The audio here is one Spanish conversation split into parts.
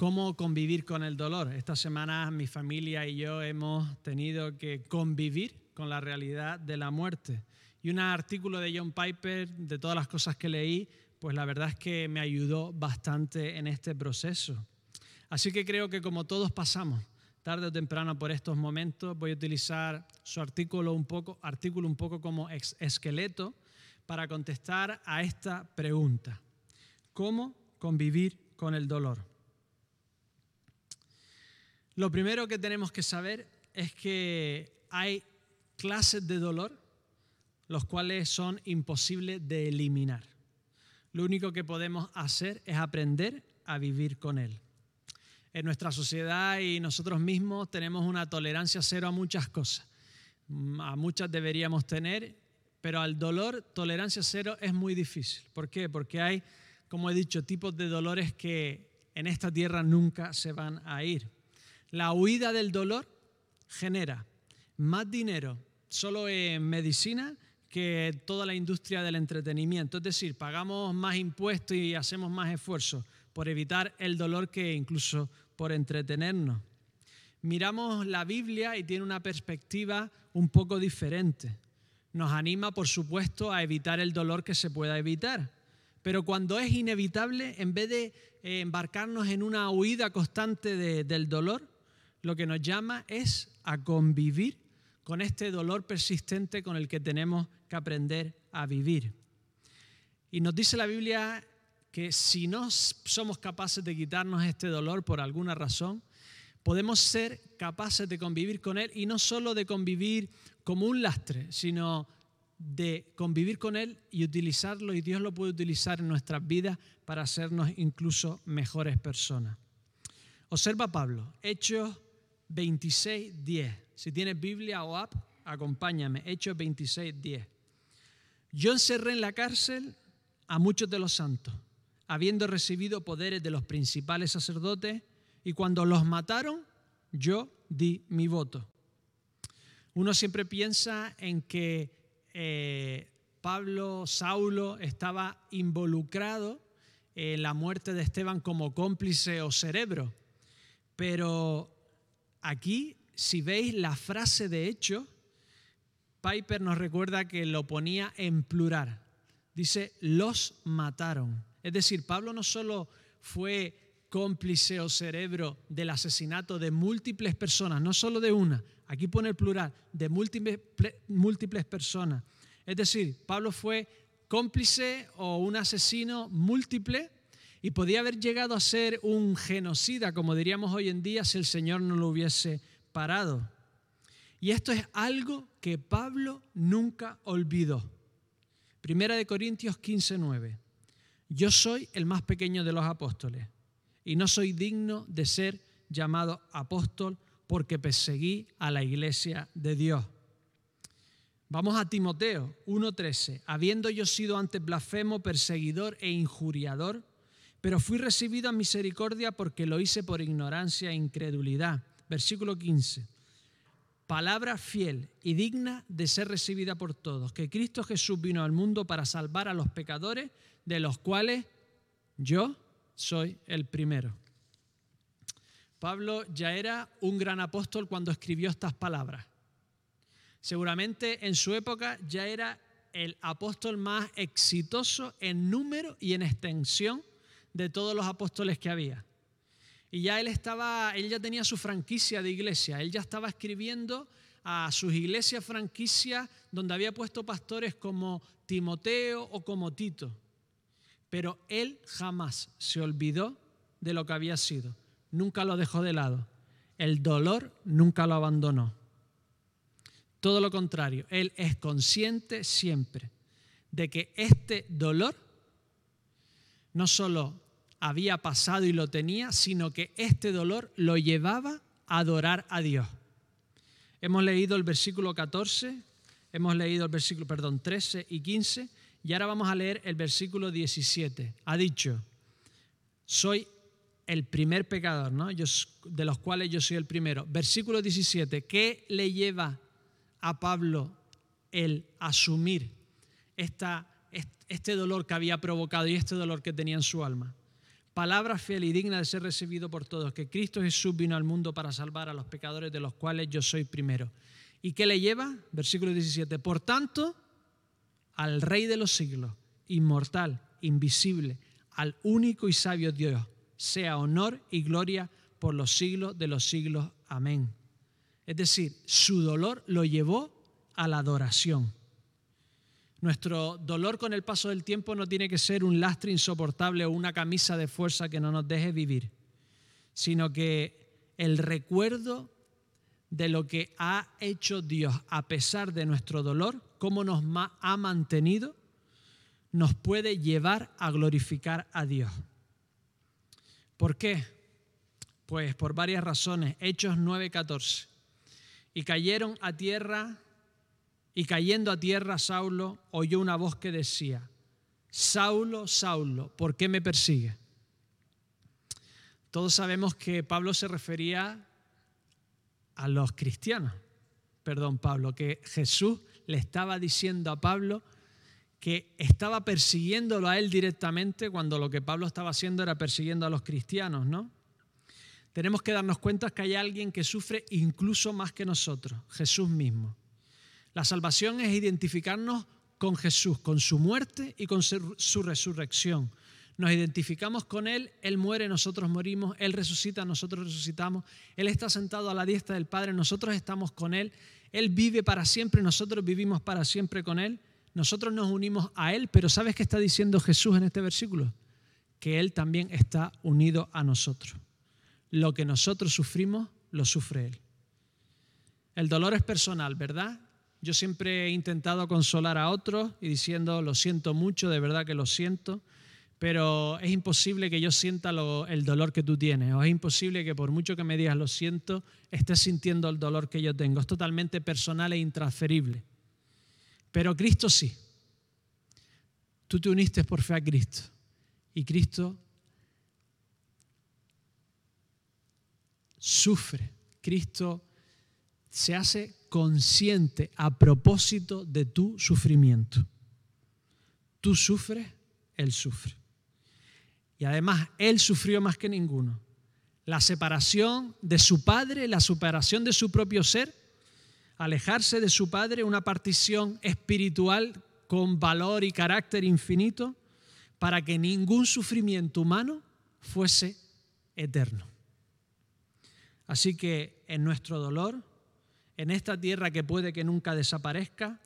cómo convivir con el dolor. Esta semana mi familia y yo hemos tenido que convivir con la realidad de la muerte. Y un artículo de John Piper, de todas las cosas que leí, pues la verdad es que me ayudó bastante en este proceso. Así que creo que como todos pasamos tarde o temprano por estos momentos, voy a utilizar su artículo un poco, artículo un poco como esqueleto para contestar a esta pregunta. ¿Cómo convivir con el dolor? Lo primero que tenemos que saber es que hay clases de dolor los cuales son imposibles de eliminar. Lo único que podemos hacer es aprender a vivir con él. En nuestra sociedad y nosotros mismos tenemos una tolerancia cero a muchas cosas. A muchas deberíamos tener, pero al dolor tolerancia cero es muy difícil. ¿Por qué? Porque hay, como he dicho, tipos de dolores que en esta tierra nunca se van a ir. La huida del dolor genera más dinero solo en medicina que toda la industria del entretenimiento. Es decir, pagamos más impuestos y hacemos más esfuerzos por evitar el dolor que incluso por entretenernos. Miramos la Biblia y tiene una perspectiva un poco diferente. Nos anima, por supuesto, a evitar el dolor que se pueda evitar. Pero cuando es inevitable, en vez de eh, embarcarnos en una huida constante del dolor, lo que nos llama es a convivir con este dolor persistente con el que tenemos que aprender a vivir. Y nos dice la Biblia que si no somos capaces de quitarnos este dolor por alguna razón, podemos ser capaces de convivir con él y no solo de convivir como un lastre, sino de convivir con él y utilizarlo y Dios lo puede utilizar en nuestras vidas para hacernos incluso mejores personas. Observa Pablo, Hechos 26, 10. Si tienes Biblia o app, acompáñame. Hechos 26, 10. Yo encerré en la cárcel a muchos de los santos, habiendo recibido poderes de los principales sacerdotes, y cuando los mataron, yo di mi voto. Uno siempre piensa en que eh, Pablo, Saulo, estaba involucrado en la muerte de Esteban como cómplice o cerebro, pero aquí, si veis la frase de hecho, Piper nos recuerda que lo ponía en plural. Dice, los mataron. Es decir, Pablo no solo fue cómplice o cerebro del asesinato de múltiples personas, no solo de una, aquí pone el plural, de múltiples, múltiples personas. Es decir, Pablo fue cómplice o un asesino múltiple y podía haber llegado a ser un genocida, como diríamos hoy en día, si el Señor no lo hubiese parado. Y esto es algo que Pablo nunca olvidó. Primera de Corintios 15:9. Yo soy el más pequeño de los apóstoles y no soy digno de ser llamado apóstol porque perseguí a la iglesia de Dios. Vamos a Timoteo 1:13. Habiendo yo sido antes blasfemo, perseguidor e injuriador, pero fui recibido a misericordia porque lo hice por ignorancia e incredulidad. Versículo 15. Palabra fiel y digna de ser recibida por todos, que Cristo Jesús vino al mundo para salvar a los pecadores, de los cuales yo soy el primero. Pablo ya era un gran apóstol cuando escribió estas palabras. Seguramente en su época ya era el apóstol más exitoso en número y en extensión de todos los apóstoles que había. Y ya él estaba, él ya tenía su franquicia de iglesia, él ya estaba escribiendo a sus iglesias franquicias donde había puesto pastores como Timoteo o como Tito. Pero él jamás se olvidó de lo que había sido, nunca lo dejó de lado. El dolor nunca lo abandonó. Todo lo contrario, él es consciente siempre de que este dolor no solo había pasado y lo tenía, sino que este dolor lo llevaba a adorar a Dios. Hemos leído el versículo 14, hemos leído el versículo, perdón, 13 y 15, y ahora vamos a leer el versículo 17. Ha dicho, soy el primer pecador, ¿no? de los cuales yo soy el primero. Versículo 17, ¿qué le lleva a Pablo el asumir esta este dolor que había provocado y este dolor que tenía en su alma. Palabra fiel y digna de ser recibido por todos, que Cristo Jesús vino al mundo para salvar a los pecadores de los cuales yo soy primero. ¿Y qué le lleva? Versículo 17. Por tanto, al Rey de los siglos, inmortal, invisible, al único y sabio Dios, sea honor y gloria por los siglos de los siglos. Amén. Es decir, su dolor lo llevó a la adoración. Nuestro dolor con el paso del tiempo no tiene que ser un lastre insoportable o una camisa de fuerza que no nos deje vivir, sino que el recuerdo de lo que ha hecho Dios a pesar de nuestro dolor, cómo nos ha mantenido, nos puede llevar a glorificar a Dios. ¿Por qué? Pues por varias razones. Hechos 9:14. Y cayeron a tierra y cayendo a tierra, Saulo oyó una voz que decía, Saulo, Saulo, ¿por qué me persigue? Todos sabemos que Pablo se refería a los cristianos, perdón Pablo, que Jesús le estaba diciendo a Pablo que estaba persiguiéndolo a él directamente cuando lo que Pablo estaba haciendo era persiguiendo a los cristianos, ¿no? Tenemos que darnos cuenta que hay alguien que sufre incluso más que nosotros, Jesús mismo. La salvación es identificarnos con Jesús, con su muerte y con su resurrección. Nos identificamos con Él, Él muere, nosotros morimos, Él resucita, nosotros resucitamos, Él está sentado a la diestra del Padre, nosotros estamos con Él, Él vive para siempre, nosotros vivimos para siempre con Él, nosotros nos unimos a Él, pero ¿sabes qué está diciendo Jesús en este versículo? Que Él también está unido a nosotros. Lo que nosotros sufrimos, lo sufre Él. El dolor es personal, ¿verdad? Yo siempre he intentado consolar a otros y diciendo, lo siento mucho, de verdad que lo siento, pero es imposible que yo sienta el dolor que tú tienes, o es imposible que por mucho que me digas lo siento, estés sintiendo el dolor que yo tengo. Es totalmente personal e intransferible. Pero Cristo sí. Tú te uniste por fe a Cristo y Cristo sufre, Cristo se hace consciente a propósito de tu sufrimiento. Tú sufres, Él sufre. Y además, Él sufrió más que ninguno. La separación de su Padre, la separación de su propio ser, alejarse de su Padre, una partición espiritual con valor y carácter infinito, para que ningún sufrimiento humano fuese eterno. Así que en nuestro dolor, en esta tierra que puede que nunca desaparezca,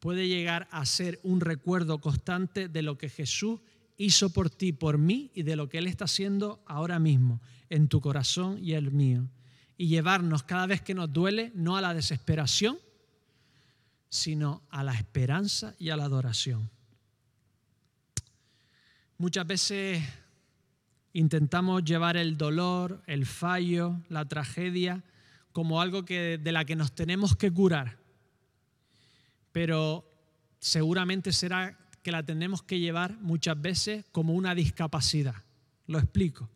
puede llegar a ser un recuerdo constante de lo que Jesús hizo por ti, por mí y de lo que Él está haciendo ahora mismo en tu corazón y el mío. Y llevarnos cada vez que nos duele no a la desesperación, sino a la esperanza y a la adoración. Muchas veces intentamos llevar el dolor, el fallo, la tragedia como algo que, de la que nos tenemos que curar, pero seguramente será que la tenemos que llevar muchas veces como una discapacidad. Lo explico.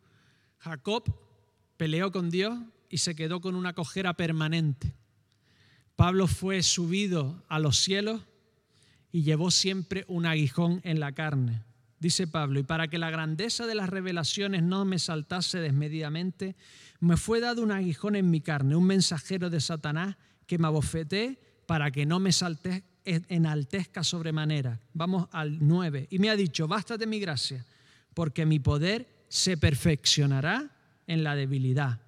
Jacob peleó con Dios y se quedó con una cojera permanente. Pablo fue subido a los cielos y llevó siempre un aguijón en la carne. Dice Pablo, y para que la grandeza de las revelaciones no me saltase desmedidamente, me fue dado un aguijón en mi carne, un mensajero de Satanás que me abofeté para que no me salte, enaltezca sobremanera. Vamos al 9. Y me ha dicho, bástate mi gracia, porque mi poder se perfeccionará en la debilidad.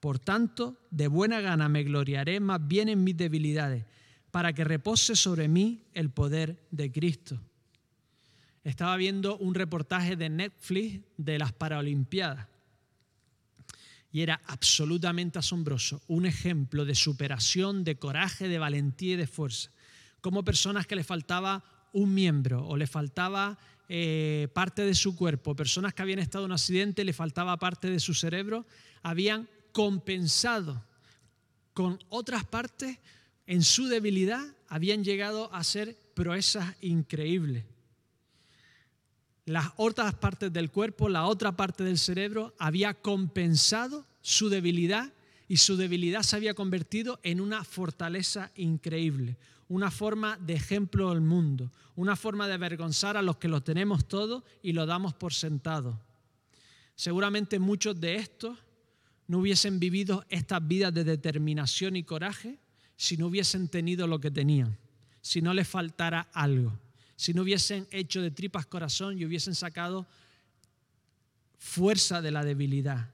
Por tanto, de buena gana me gloriaré más bien en mis debilidades, para que repose sobre mí el poder de Cristo. Estaba viendo un reportaje de Netflix de las Paralimpiadas y era absolutamente asombroso, un ejemplo de superación, de coraje, de valentía y de fuerza. Como personas que le faltaba un miembro o le faltaba eh, parte de su cuerpo, personas que habían estado en un accidente, le faltaba parte de su cerebro, habían compensado con otras partes en su debilidad, habían llegado a ser proezas increíbles las otras partes del cuerpo, la otra parte del cerebro, había compensado su debilidad y su debilidad se había convertido en una fortaleza increíble, una forma de ejemplo del mundo, una forma de avergonzar a los que lo tenemos todo y lo damos por sentado. Seguramente muchos de estos no hubiesen vivido estas vidas de determinación y coraje si no hubiesen tenido lo que tenían, si no les faltara algo, si no hubiesen hecho de tripas corazón y hubiesen sacado fuerza de la debilidad.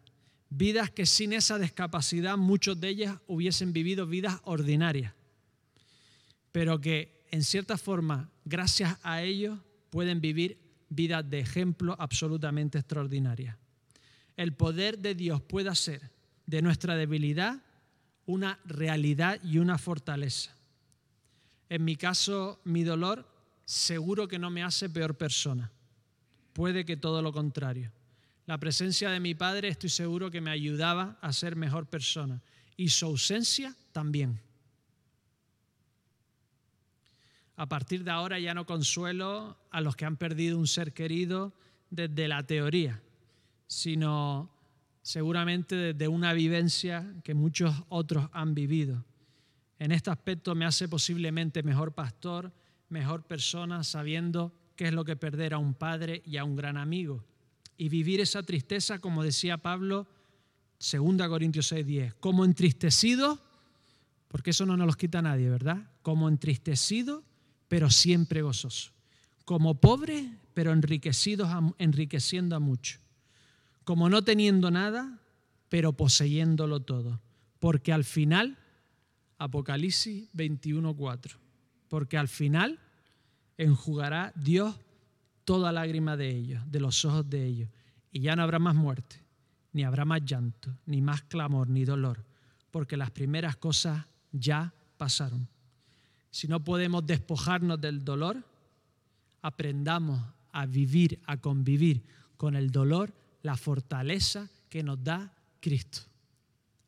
Vidas que sin esa discapacidad muchos de ellas hubiesen vivido vidas ordinarias, pero que en cierta forma, gracias a ellos, pueden vivir vidas de ejemplo absolutamente extraordinarias. El poder de Dios puede hacer de nuestra debilidad una realidad y una fortaleza. En mi caso, mi dolor seguro que no me hace peor persona. Puede que todo lo contrario. La presencia de mi padre estoy seguro que me ayudaba a ser mejor persona y su ausencia también. A partir de ahora ya no consuelo a los que han perdido un ser querido desde la teoría, sino seguramente desde una vivencia que muchos otros han vivido. En este aspecto me hace posiblemente mejor pastor, mejor persona, sabiendo qué es lo que perder a un padre y a un gran amigo. Y vivir esa tristeza, como decía Pablo, 2 Corintios 6:10, como entristecido, porque eso no nos lo quita nadie, ¿verdad? Como entristecido, pero siempre gozoso. Como pobre, pero enriquecido, enriqueciendo a muchos como no teniendo nada, pero poseyéndolo todo. Porque al final, Apocalipsis 21:4, porque al final enjugará Dios toda lágrima de ellos, de los ojos de ellos, y ya no habrá más muerte, ni habrá más llanto, ni más clamor, ni dolor, porque las primeras cosas ya pasaron. Si no podemos despojarnos del dolor, aprendamos a vivir, a convivir con el dolor la fortaleza que nos da Cristo.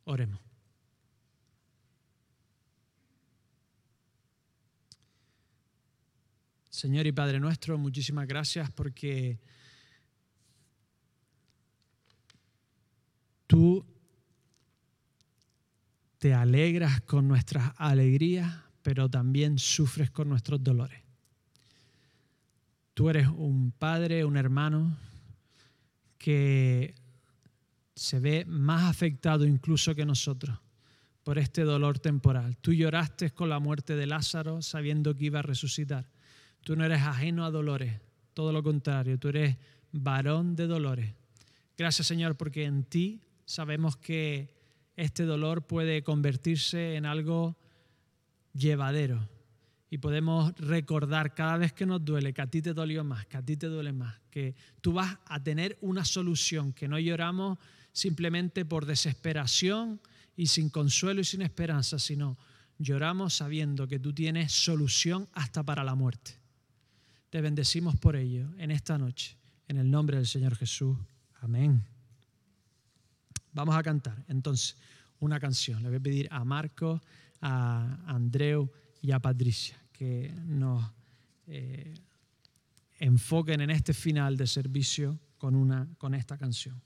Oremos. Señor y Padre nuestro, muchísimas gracias porque tú te alegras con nuestras alegrías, pero también sufres con nuestros dolores. Tú eres un padre, un hermano, que se ve más afectado incluso que nosotros por este dolor temporal. Tú lloraste con la muerte de Lázaro sabiendo que iba a resucitar. Tú no eres ajeno a dolores, todo lo contrario, tú eres varón de dolores. Gracias Señor porque en ti sabemos que este dolor puede convertirse en algo llevadero y podemos recordar cada vez que nos duele que a ti te dolió más, que a ti te duele más, que tú vas a tener una solución, que no lloramos simplemente por desesperación y sin consuelo y sin esperanza, sino lloramos sabiendo que tú tienes solución hasta para la muerte. Te bendecimos por ello en esta noche, en el nombre del Señor Jesús. Amén. Vamos a cantar entonces una canción. Le voy a pedir a Marco, a Andreu y a Patricia que nos eh, enfoquen en este final de servicio con, una, con esta canción.